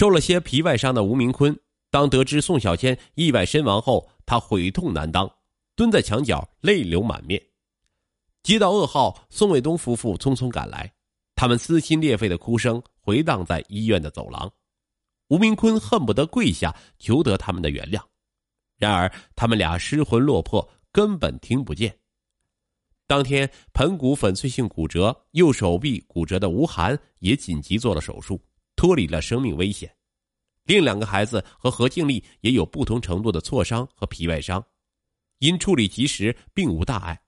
受了些皮外伤的吴明坤，当得知宋小千意外身亡后，他悔痛难当，蹲在墙角泪流满面。接到噩耗，宋卫东夫妇匆匆赶来，他们撕心裂肺的哭声回荡在医院的走廊。吴明坤恨不得跪下求得他们的原谅，然而他们俩失魂落魄，根本听不见。当天，盆骨粉碎性骨折、右手臂骨折的吴涵也紧急做了手术。脱离了生命危险，另两个孩子和何静丽也有不同程度的挫伤和皮外伤，因处理及时，并无大碍。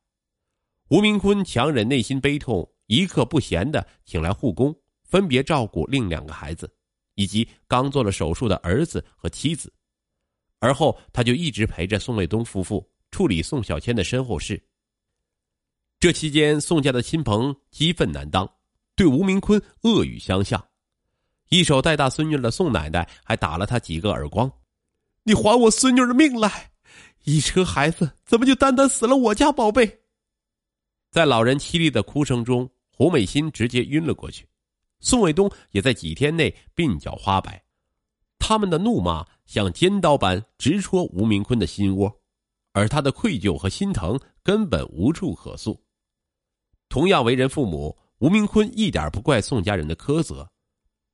吴明坤强忍内心悲痛，一刻不闲的请来护工，分别照顾另两个孩子，以及刚做了手术的儿子和妻子。而后，他就一直陪着宋卫东夫妇处理宋小千的身后事。这期间，宋家的亲朋激愤难当，对吴明坤恶语相向。一手带大孙女的宋奶奶还打了他几个耳光，你还我孙女的命来！一车孩子怎么就单单死了我家宝贝？在老人凄厉的哭声中，胡美心直接晕了过去，宋卫东也在几天内鬓角花白。他们的怒骂像尖刀般直戳吴明坤的心窝，而他的愧疚和心疼根本无处可诉。同样为人父母，吴明坤一点不怪宋家人的苛责。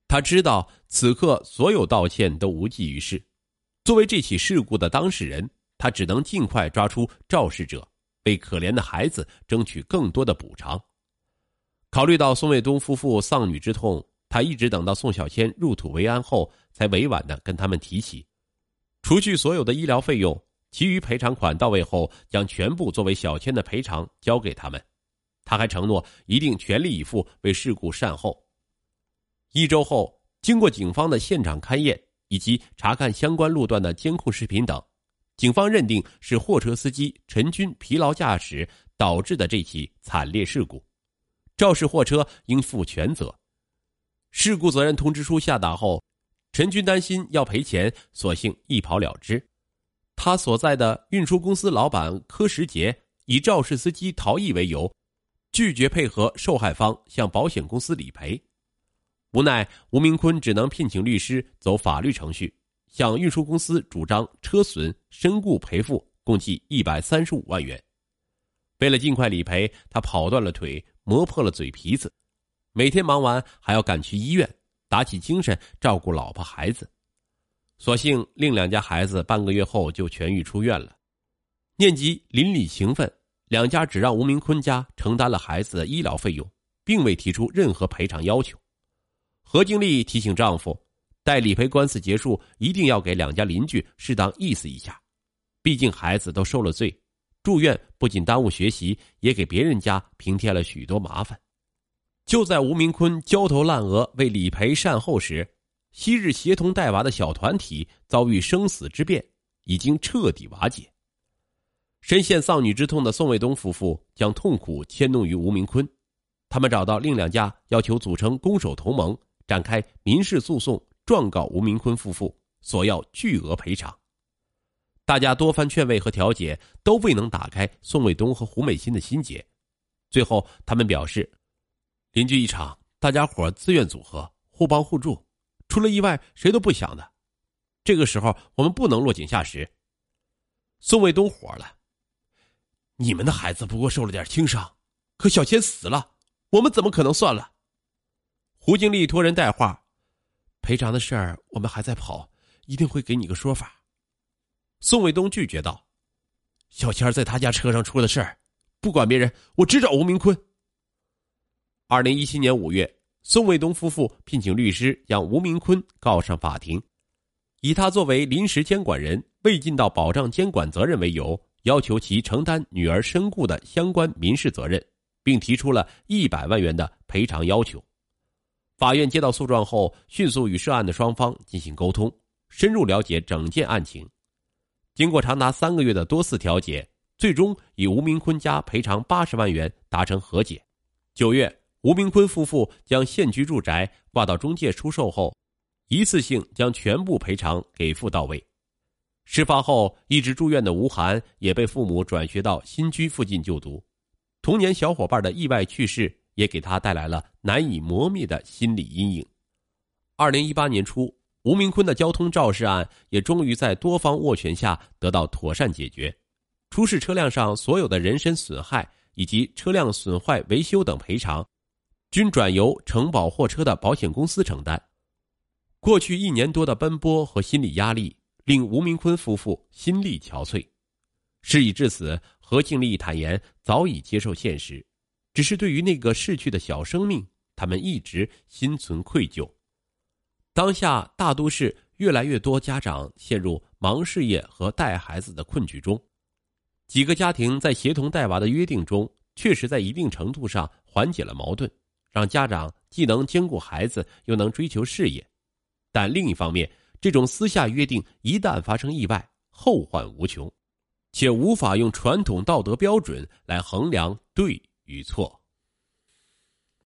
他知道此刻所有道歉都无济于事，作为这起事故的当事人，他只能尽快抓出肇事者，为可怜的孩子争取更多的补偿。考虑到宋卫东夫妇丧女之痛，他一直等到宋小千入土为安后，才委婉的跟他们提起，除去所有的医疗费用，其余赔偿款到位后，将全部作为小千的赔偿交给他们。他还承诺一定全力以赴为事故善后。一周后，经过警方的现场勘验以及查看相关路段的监控视频等，警方认定是货车司机陈军疲劳驾驶导致的这起惨烈事故，肇事货车应负全责。事故责任通知书下达后，陈军担心要赔钱，索性一跑了之。他所在的运输公司老板柯时杰以肇事司机逃逸为由，拒绝配合受害方向保险公司理赔。无奈，吴明坤只能聘请律师走法律程序，向运输公司主张车损、身故赔付，共计一百三十五万元。为了尽快理赔，他跑断了腿，磨破了嘴皮子，每天忙完还要赶去医院，打起精神照顾老婆孩子。所幸另两家孩子半个月后就痊愈出院了。念及邻里情分，两家只让吴明坤家承担了孩子的医疗费用，并未提出任何赔偿要求。何经丽提醒丈夫，待理赔官司结束，一定要给两家邻居适当意思一下，毕竟孩子都受了罪，住院不仅耽误学习，也给别人家平添了许多麻烦。就在吴明坤焦头烂额为理赔善后时，昔日协同带娃的小团体遭遇生死之变，已经彻底瓦解。深陷丧女之痛的宋卫东夫妇将痛苦迁怒于吴明坤，他们找到另两家，要求组成攻守同盟。展开民事诉讼，状告吴明坤夫妇，索要巨额赔偿。大家多番劝慰和调解，都未能打开宋卫东和胡美心的心结。最后，他们表示：“邻居一场，大家伙自愿组合，互帮互助，出了意外谁都不想的。这个时候，我们不能落井下石。”宋卫东火了：“你们的孩子不过受了点轻伤，可小千死了，我们怎么可能算了？”胡经理托人带话：“赔偿的事儿我们还在跑，一定会给你个说法。”宋卫东拒绝道：“小千在他家车上出了事儿，不管别人，我只找吴明坤。”二零一七年五月，宋卫东夫妇聘请律师将吴明坤告上法庭，以他作为临时监管人未尽到保障监管责任为由，要求其承担女儿身故的相关民事责任，并提出了一百万元的赔偿要求。法院接到诉状后，迅速与涉案的双方进行沟通，深入了解整件案情。经过长达三个月的多次调解，最终以吴明坤家赔偿八十万元达成和解。九月，吴明坤夫妇将现居住宅挂到中介出售后，一次性将全部赔偿给付到位。事发后一直住院的吴涵也被父母转学到新居附近就读。童年小伙伴的意外去世。也给他带来了难以磨灭的心理阴影。二零一八年初，吴明坤的交通肇事案也终于在多方斡旋下得到妥善解决，出事车辆上所有的人身损害以及车辆损坏维修等赔偿，均转由承保货车的保险公司承担。过去一年多的奔波和心理压力，令吴明坤夫妇心力憔悴。事已至此，何庆丽坦言早已接受现实，只是对于那个逝去的小生命，他们一直心存愧疚。当下大都市越来越多家长陷入忙事业和带孩子的困局中，几个家庭在协同带娃的约定中，确实在一定程度上缓解了矛盾，让家长既能兼顾孩子，又能追求事业。但另一方面，这种私下约定一旦发生意外，后患无穷，且无法用传统道德标准来衡量对与错。